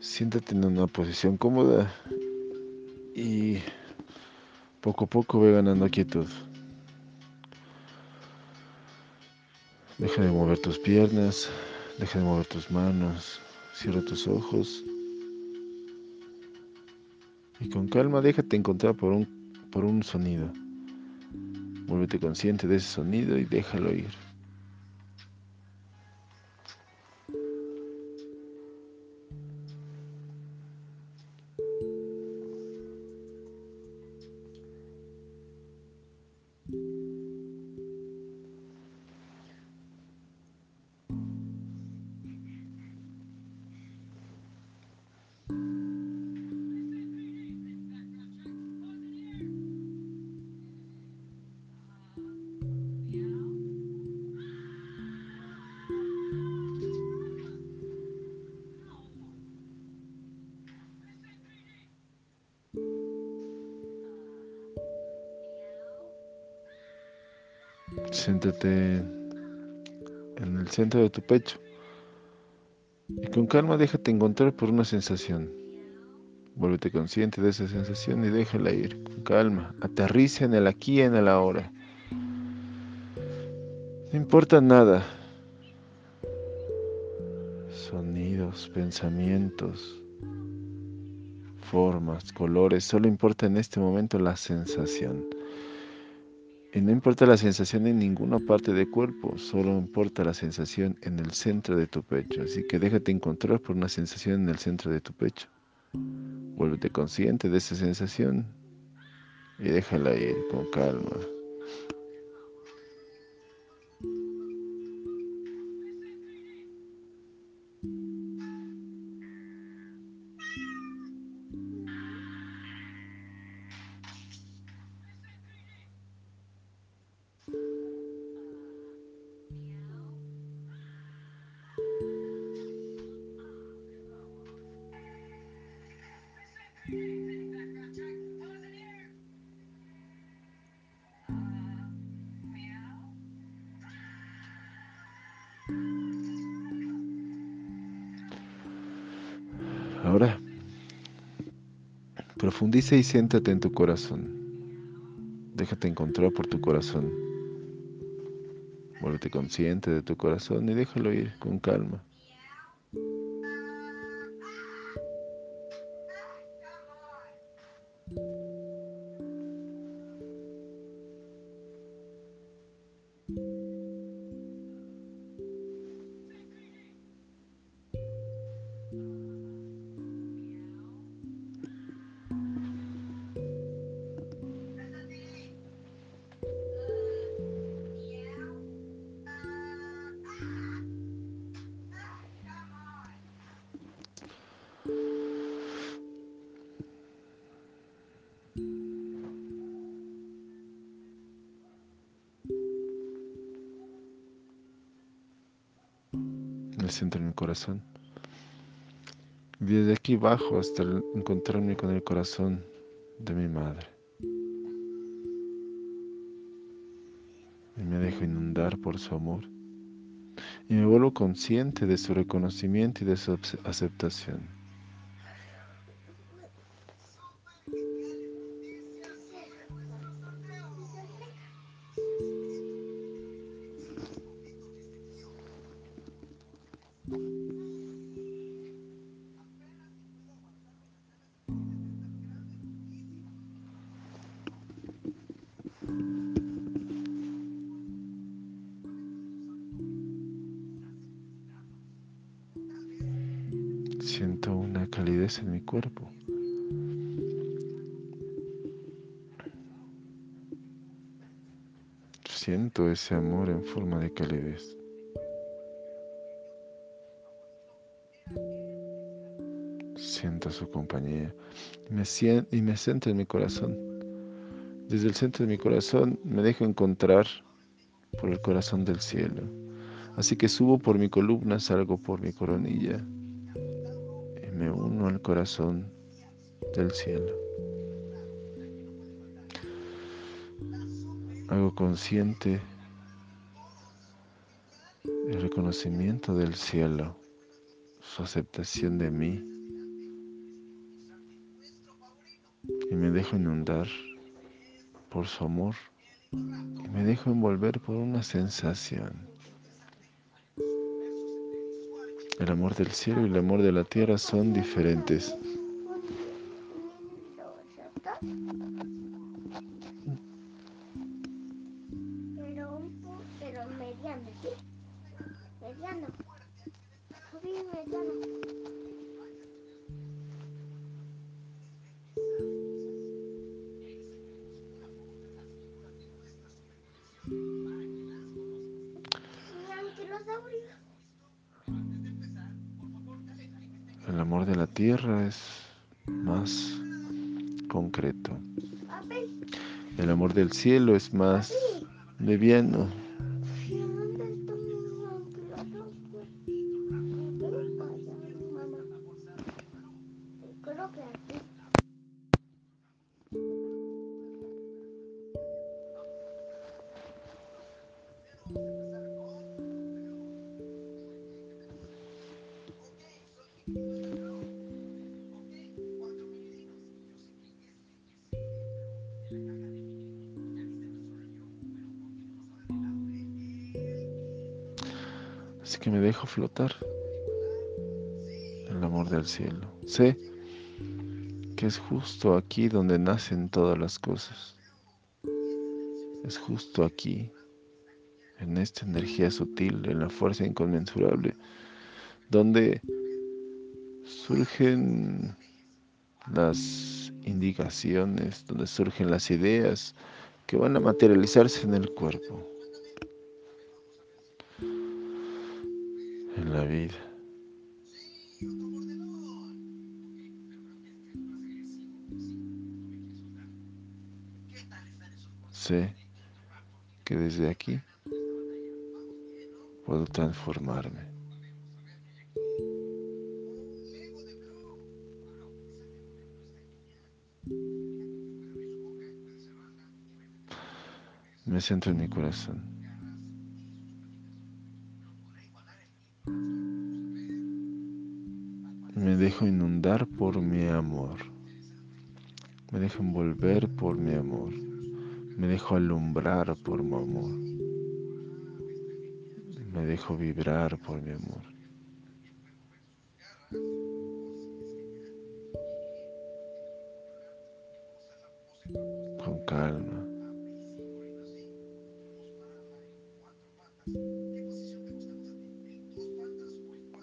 Siéntate en una posición cómoda y poco a poco ve ganando quietud. Deja de mover tus piernas, deja de mover tus manos, cierra tus ojos y con calma déjate encontrar por un, por un sonido. Vuélvete consciente de ese sonido y déjalo ir. Siéntate en el centro de tu pecho con calma déjate encontrar por una sensación. Vuélvete consciente de esa sensación y déjala ir con calma. Aterriza en el aquí y en el ahora. No importa nada. Sonidos, pensamientos, formas, colores. Solo importa en este momento la sensación. Y no importa la sensación en ninguna parte del cuerpo, solo importa la sensación en el centro de tu pecho. Así que déjate encontrar por una sensación en el centro de tu pecho. Vuélvete consciente de esa sensación y déjala ir con calma. Ahora, profundiza y siéntate en tu corazón. Déjate encontrar por tu corazón. Vuélvete consciente de tu corazón y déjalo ir con calma. El centro mi corazón. Desde aquí bajo hasta encontrarme con el corazón de mi madre. Y me dejo inundar por su amor. Y me vuelvo consciente de su reconocimiento y de su aceptación. Siento una calidez en mi cuerpo. Siento ese amor en forma de calidez. Siento su compañía me, y me centro en mi corazón. Desde el centro de mi corazón me dejo encontrar por el corazón del cielo. Así que subo por mi columna, salgo por mi coronilla me uno al corazón del cielo. Hago consciente el reconocimiento del cielo, su aceptación de mí y me dejo inundar por su amor y me dejo envolver por una sensación. El amor del cielo y el amor de la tierra son diferentes. Cielo es más liviano. Flotar el amor del cielo. Sé que es justo aquí donde nacen todas las cosas. Es justo aquí, en esta energía sutil, en la fuerza inconmensurable, donde surgen las indicaciones, donde surgen las ideas que van a materializarse en el cuerpo. La vida. Sé que desde aquí puedo transformarme. Me centro en mi corazón. Dejo inundar por mi amor. Me dejo envolver por mi amor. Me dejo alumbrar por mi amor. Me dejo vibrar por mi amor. Con calma.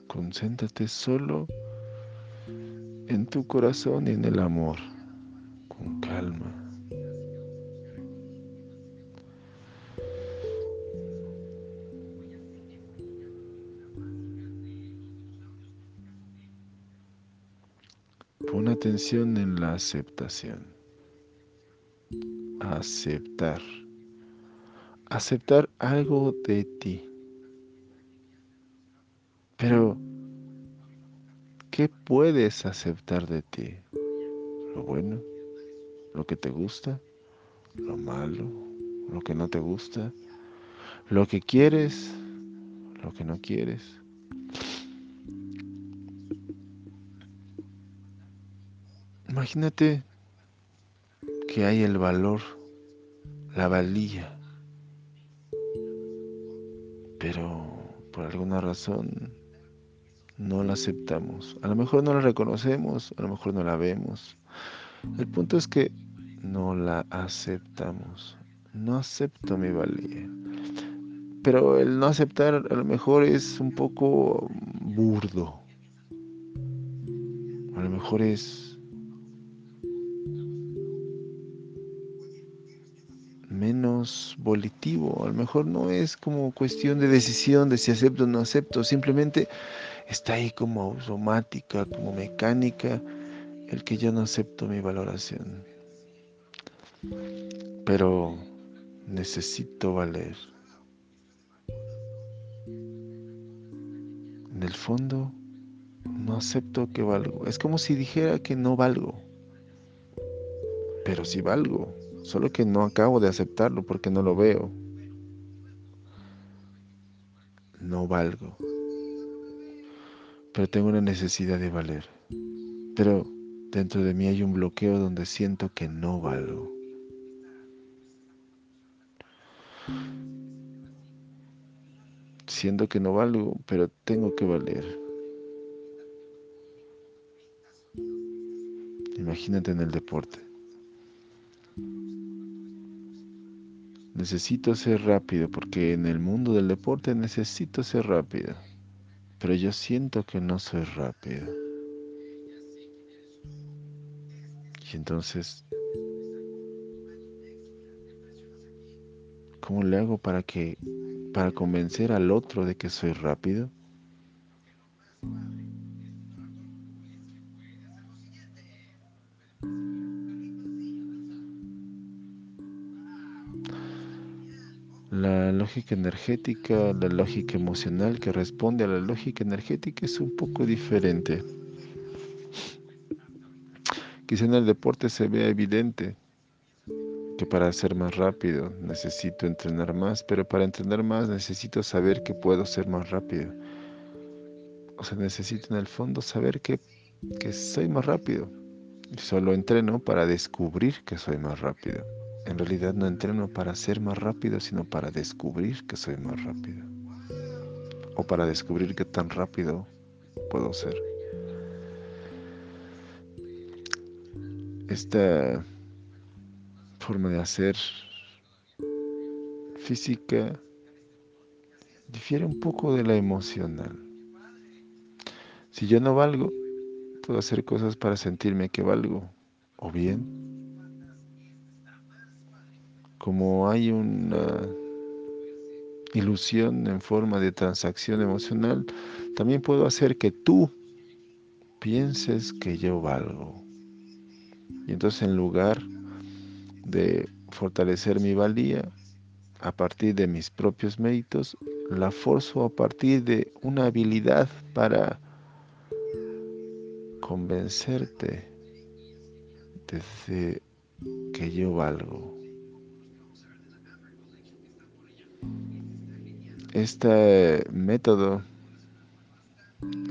Concéntrate solo en tu corazón y en el amor, con calma. Pon atención en la aceptación. Aceptar. Aceptar algo de ti. Pero ¿Qué puedes aceptar de ti? Lo bueno, lo que te gusta, lo malo, lo que no te gusta, lo que quieres, lo que no quieres. Imagínate que hay el valor, la valía, pero por alguna razón no la aceptamos. A lo mejor no la reconocemos, a lo mejor no la vemos. El punto es que no la aceptamos. No acepto mi valía. Pero el no aceptar a lo mejor es un poco burdo. A lo mejor es menos volitivo. A lo mejor no es como cuestión de decisión de si acepto o no acepto. Simplemente está ahí como automática, como mecánica, el que yo no acepto mi valoración. Pero necesito valer. En el fondo, no acepto que valgo. Es como si dijera que no valgo. Pero sí valgo. Solo que no acabo de aceptarlo porque no lo veo. No valgo pero tengo una necesidad de valer. Pero Dentro de mí hay un bloqueo donde siento que no valgo. Siento que no valgo, pero tengo que valer. Imagínate en el deporte. Necesito ser rápido porque en el mundo del deporte necesito ser rápido. Pero yo siento que no soy rápido. Y entonces, ¿cómo le hago para que para convencer al otro de que soy rápido? Lógica energética, la lógica emocional que responde a la lógica energética es un poco diferente. Quizá en el deporte se vea evidente que para ser más rápido necesito entrenar más, pero para entrenar más necesito saber que puedo ser más rápido. O sea, necesito en el fondo saber que, que soy más rápido. Solo entreno para descubrir que soy más rápido. En realidad no entreno para ser más rápido, sino para descubrir que soy más rápido. O para descubrir qué tan rápido puedo ser. esta forma de hacer física difiere un poco de la emocional. Si yo no valgo, puedo hacer cosas para sentirme que valgo. O bien, como hay una ilusión en forma de transacción emocional, también puedo hacer que tú pienses que yo valgo. Y entonces en lugar de fortalecer mi valía a partir de mis propios méritos, la forzo a partir de una habilidad para convencerte de que yo valgo. Este método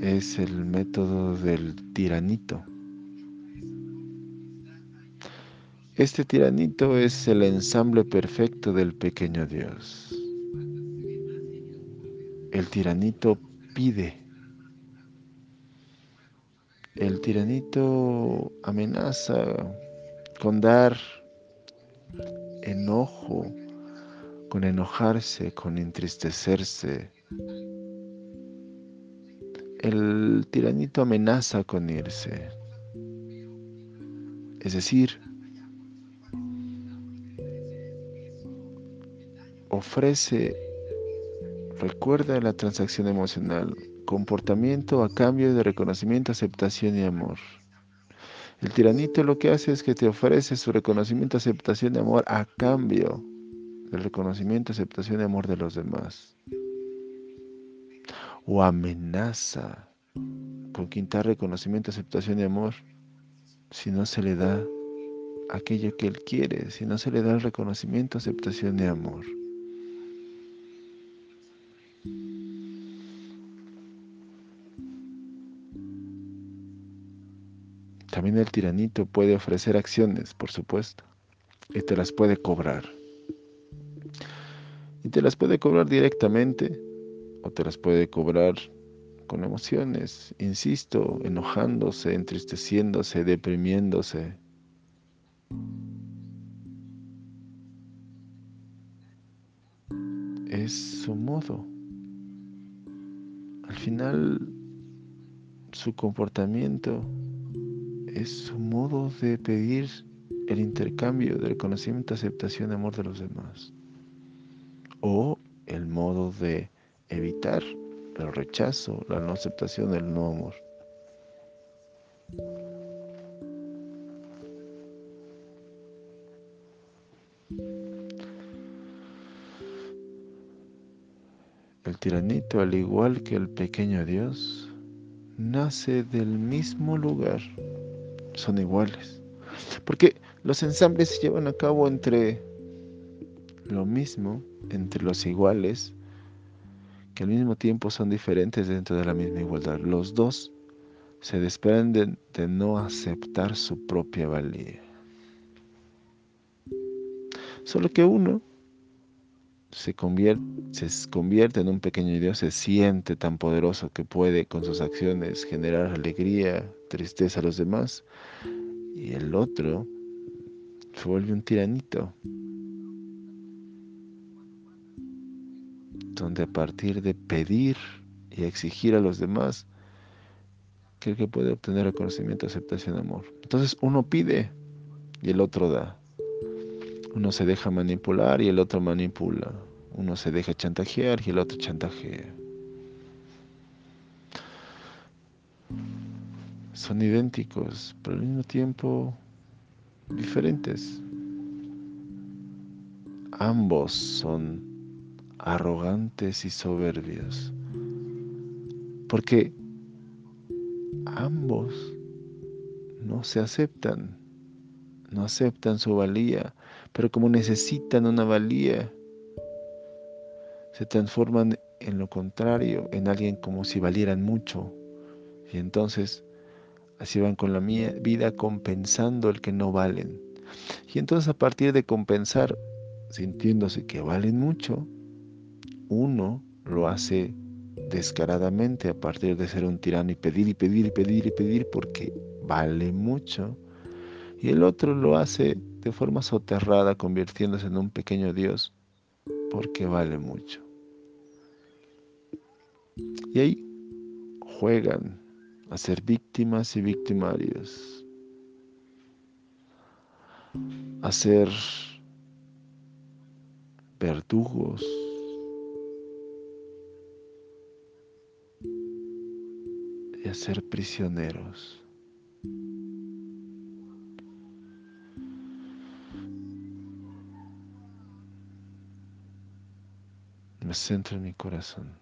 es el método del tiranito. Este tiranito es el ensamble perfecto del pequeño Dios. El tiranito pide. El tiranito amenaza con dar enojo, con enojarse, con entristecerse. El tiranito amenaza con irse. Es decir, ofrece, recuerda la transacción emocional, comportamiento a cambio de reconocimiento, aceptación y amor. El tiranito lo que hace es que te ofrece su reconocimiento, aceptación y amor a cambio del reconocimiento, aceptación y amor de los demás. O amenaza con quitar reconocimiento, aceptación y amor si no se le da aquello que él quiere, si no se le da el reconocimiento, aceptación y amor. También el tiranito puede ofrecer acciones, por supuesto, y te las puede cobrar. Y te las puede cobrar directamente o te las puede cobrar con emociones, insisto, enojándose, entristeciéndose, deprimiéndose. Es su modo. Al final, su comportamiento es su modo de pedir el intercambio del conocimiento, aceptación y amor de los demás. De evitar el rechazo, la no aceptación, el no amor. El tiranito, al igual que el pequeño Dios, nace del mismo lugar son iguales. Porque los ensambles se llevan a cabo entre lo mismo, entre los iguales, que al mismo tiempo son diferentes dentro de la misma igualdad. Los dos se desprenden de no aceptar su propia valía. Solo que uno se convierte, se convierte en un pequeño Dios, se siente tan poderoso que puede con sus acciones generar alegría, tristeza a los demás, y el otro se vuelve un tiranito, donde a partir de pedir y exigir a los demás, cree que puede obtener reconocimiento, aceptación, amor. Entonces uno pide y el otro da. Uno se deja manipular y el otro manipula. Uno se deja chantajear y el otro chantajea. Son idénticos, pero al mismo tiempo diferentes. Ambos son arrogantes y soberbios. Porque ambos no se aceptan, no aceptan su valía, pero como necesitan una valía, se transforman en lo contrario, en alguien como si valieran mucho. Y entonces así van con la vida compensando el que no valen. Y entonces a partir de compensar, sintiéndose que valen mucho, uno lo hace descaradamente a partir de ser un tirano y pedir y pedir y pedir y pedir porque vale mucho. Y el otro lo hace de forma soterrada, convirtiéndose en un pequeño Dios, porque vale mucho. Y ahí juegan a ser víctimas y victimarios, a ser verdugos, y a ser prisioneros. me centro en mi corazón.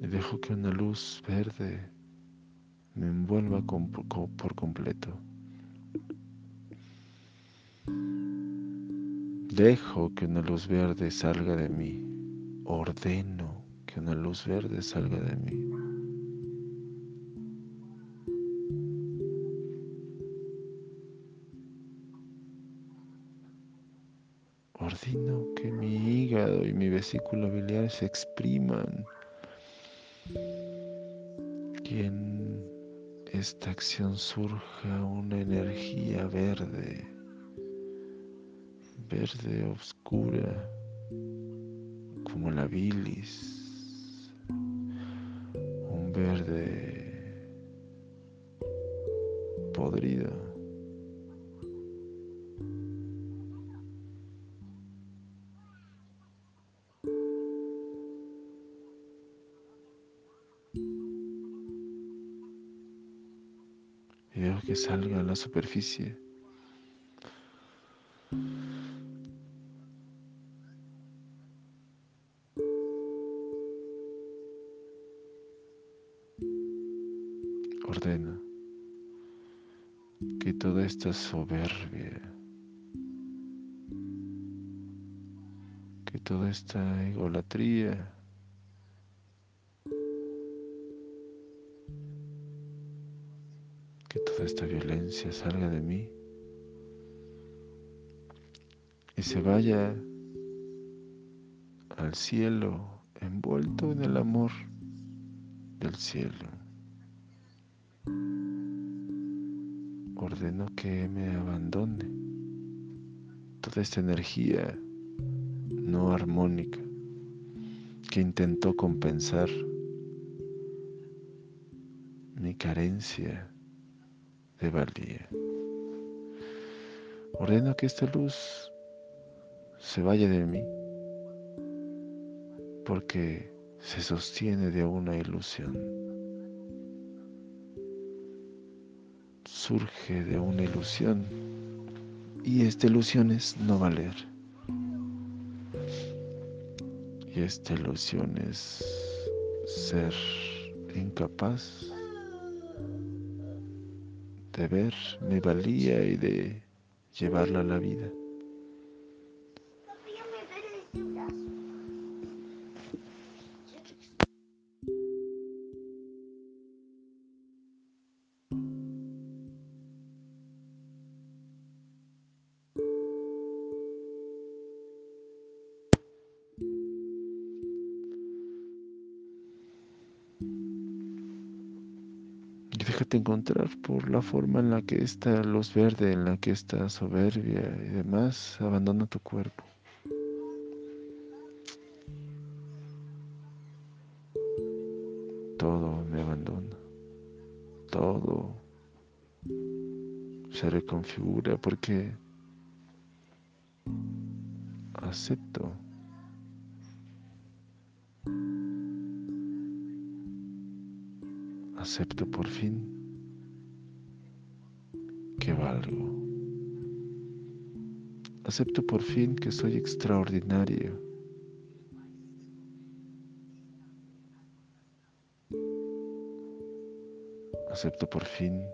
Y dejo que una luz verde me envuelva por completo. Dejo que una luz verde salga de mí. Ordeno que una luz verde salga de mí. vesículo biliar se expriman. Que en esta acción surja una energía verde, verde oscura, como la bilis, un verde podrido. salga a la superficie. Que toda esta soberbia, que toda esta egolatría, esta violencia salga de mí y se vaya al cielo envuelto en el amor del cielo. Ordeno que me abandone toda esta energía no armónica que intentó compensar mi carencia de valía. Ordeno que esta luz se vaya de mí porque se sostiene de una ilusión. Surge de una ilusión y esta ilusión es no valer. Y esta ilusión es ser incapaz de ver mi valía y de llevarla a la vida. Déjate encontrar por la forma en la que está luz verde, en la que está soberbia y demás. Abandona tu cuerpo. Todo me abandona. Todo se reconfigura porque acepto acepto por fin que valgo. Acepto por fin que soy extraordinario. Acepto por fin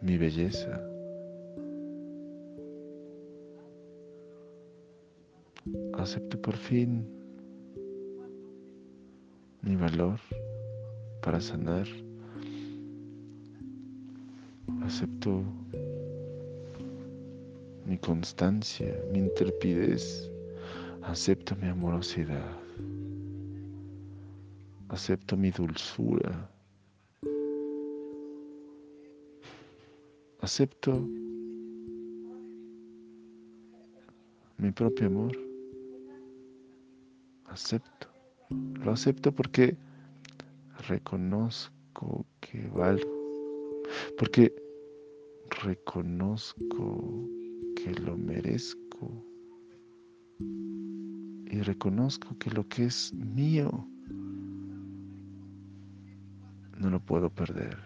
mi belleza. Acepto por fin mi valor para sanar. Acepto mi constancia, mi intrepidez. Acepto mi amorosidad. Acepto mi dulzura. Acepto mi propio amor. Acepto. Lo acepto porque reconozco que valgo, porque reconozco que lo merezco y reconozco que lo que es mío no lo puedo perder.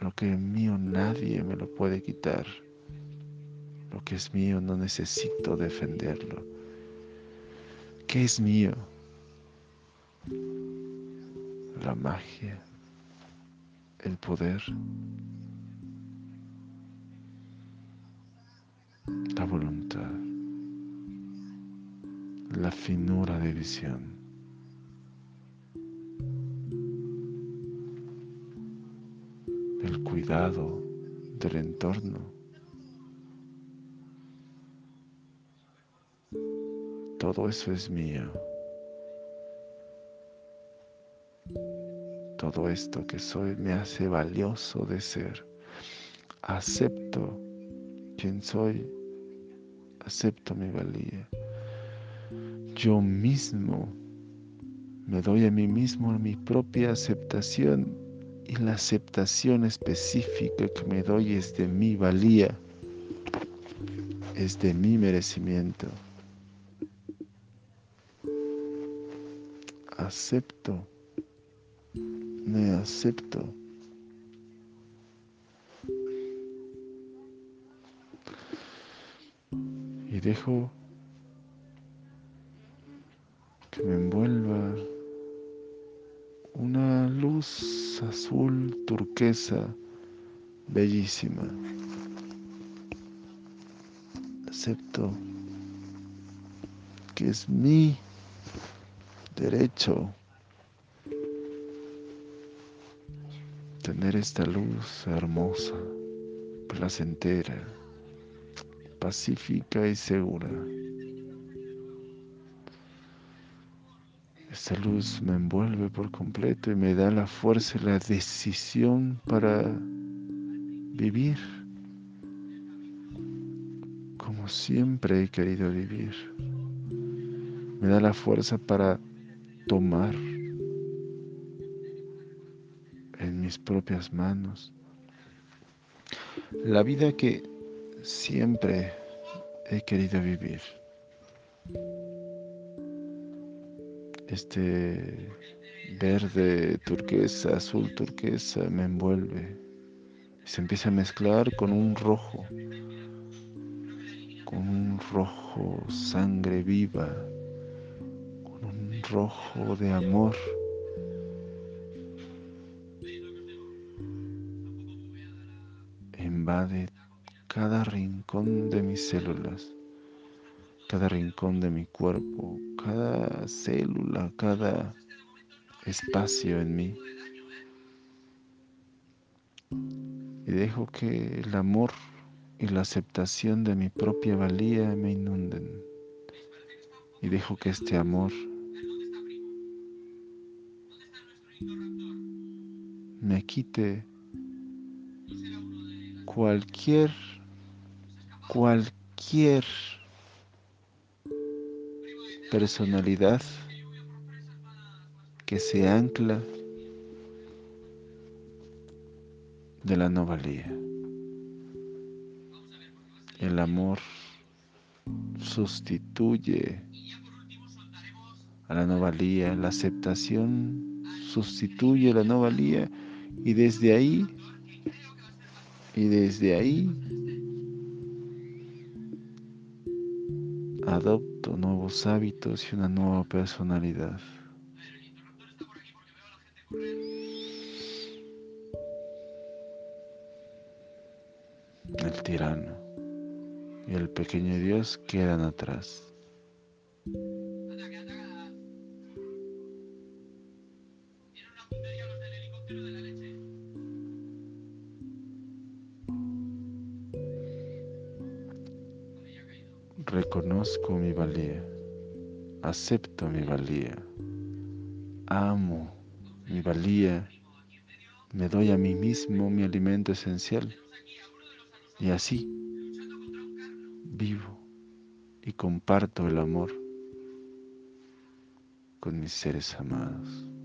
Lo que es mío nadie me lo puede quitar. Lo que es mío no necesito defenderlo. ¿Qué es mío? La magia, el poder, la voluntad, la finura de visión. el cuidado del entorno. Todo eso es mío. Todo esto que soy me hace valioso de ser. Acepto quien soy, acepto mi valía. Yo mismo me doy a mí mismo mi propia aceptación y la aceptación específica que me doy es de mi valía, es de mi merecimiento. Acepto me acepto. Y dejo que me envuelva una luz azul turquesa bellísima. Acepto que es mi derecho tener esta luz hermosa, placentera, pacífica y segura. Esta luz me envuelve por completo y me da la fuerza y la decisión para vivir como siempre he querido vivir. Me da la fuerza para tomar mis propias manos. La vida que siempre he querido vivir. Este verde turquesa, azul turquesa me envuelve. Se empieza a mezclar con un rojo, con un rojo sangre viva, con un rojo de amor. Invade cada rincón de mis células, cada rincón de mi cuerpo, cada célula, cada espacio en mí. Y dejo que el amor y la aceptación de mi propia valía me inunden. Y dejo que este amor me quite cualquier, cualquier personalidad que se ancla de la no valía. El amor sustituye a la no valía, la aceptación sustituye a la no valía y desde ahí, y desde ahí adopto nuevos hábitos y una nueva personalidad. El tirano y el pequeño Dios quedan atrás. Reconozco mi valía, acepto mi valía, amo mi valía, me doy a mí mismo mi alimento esencial y así vivo y comparto el amor con mis seres amados.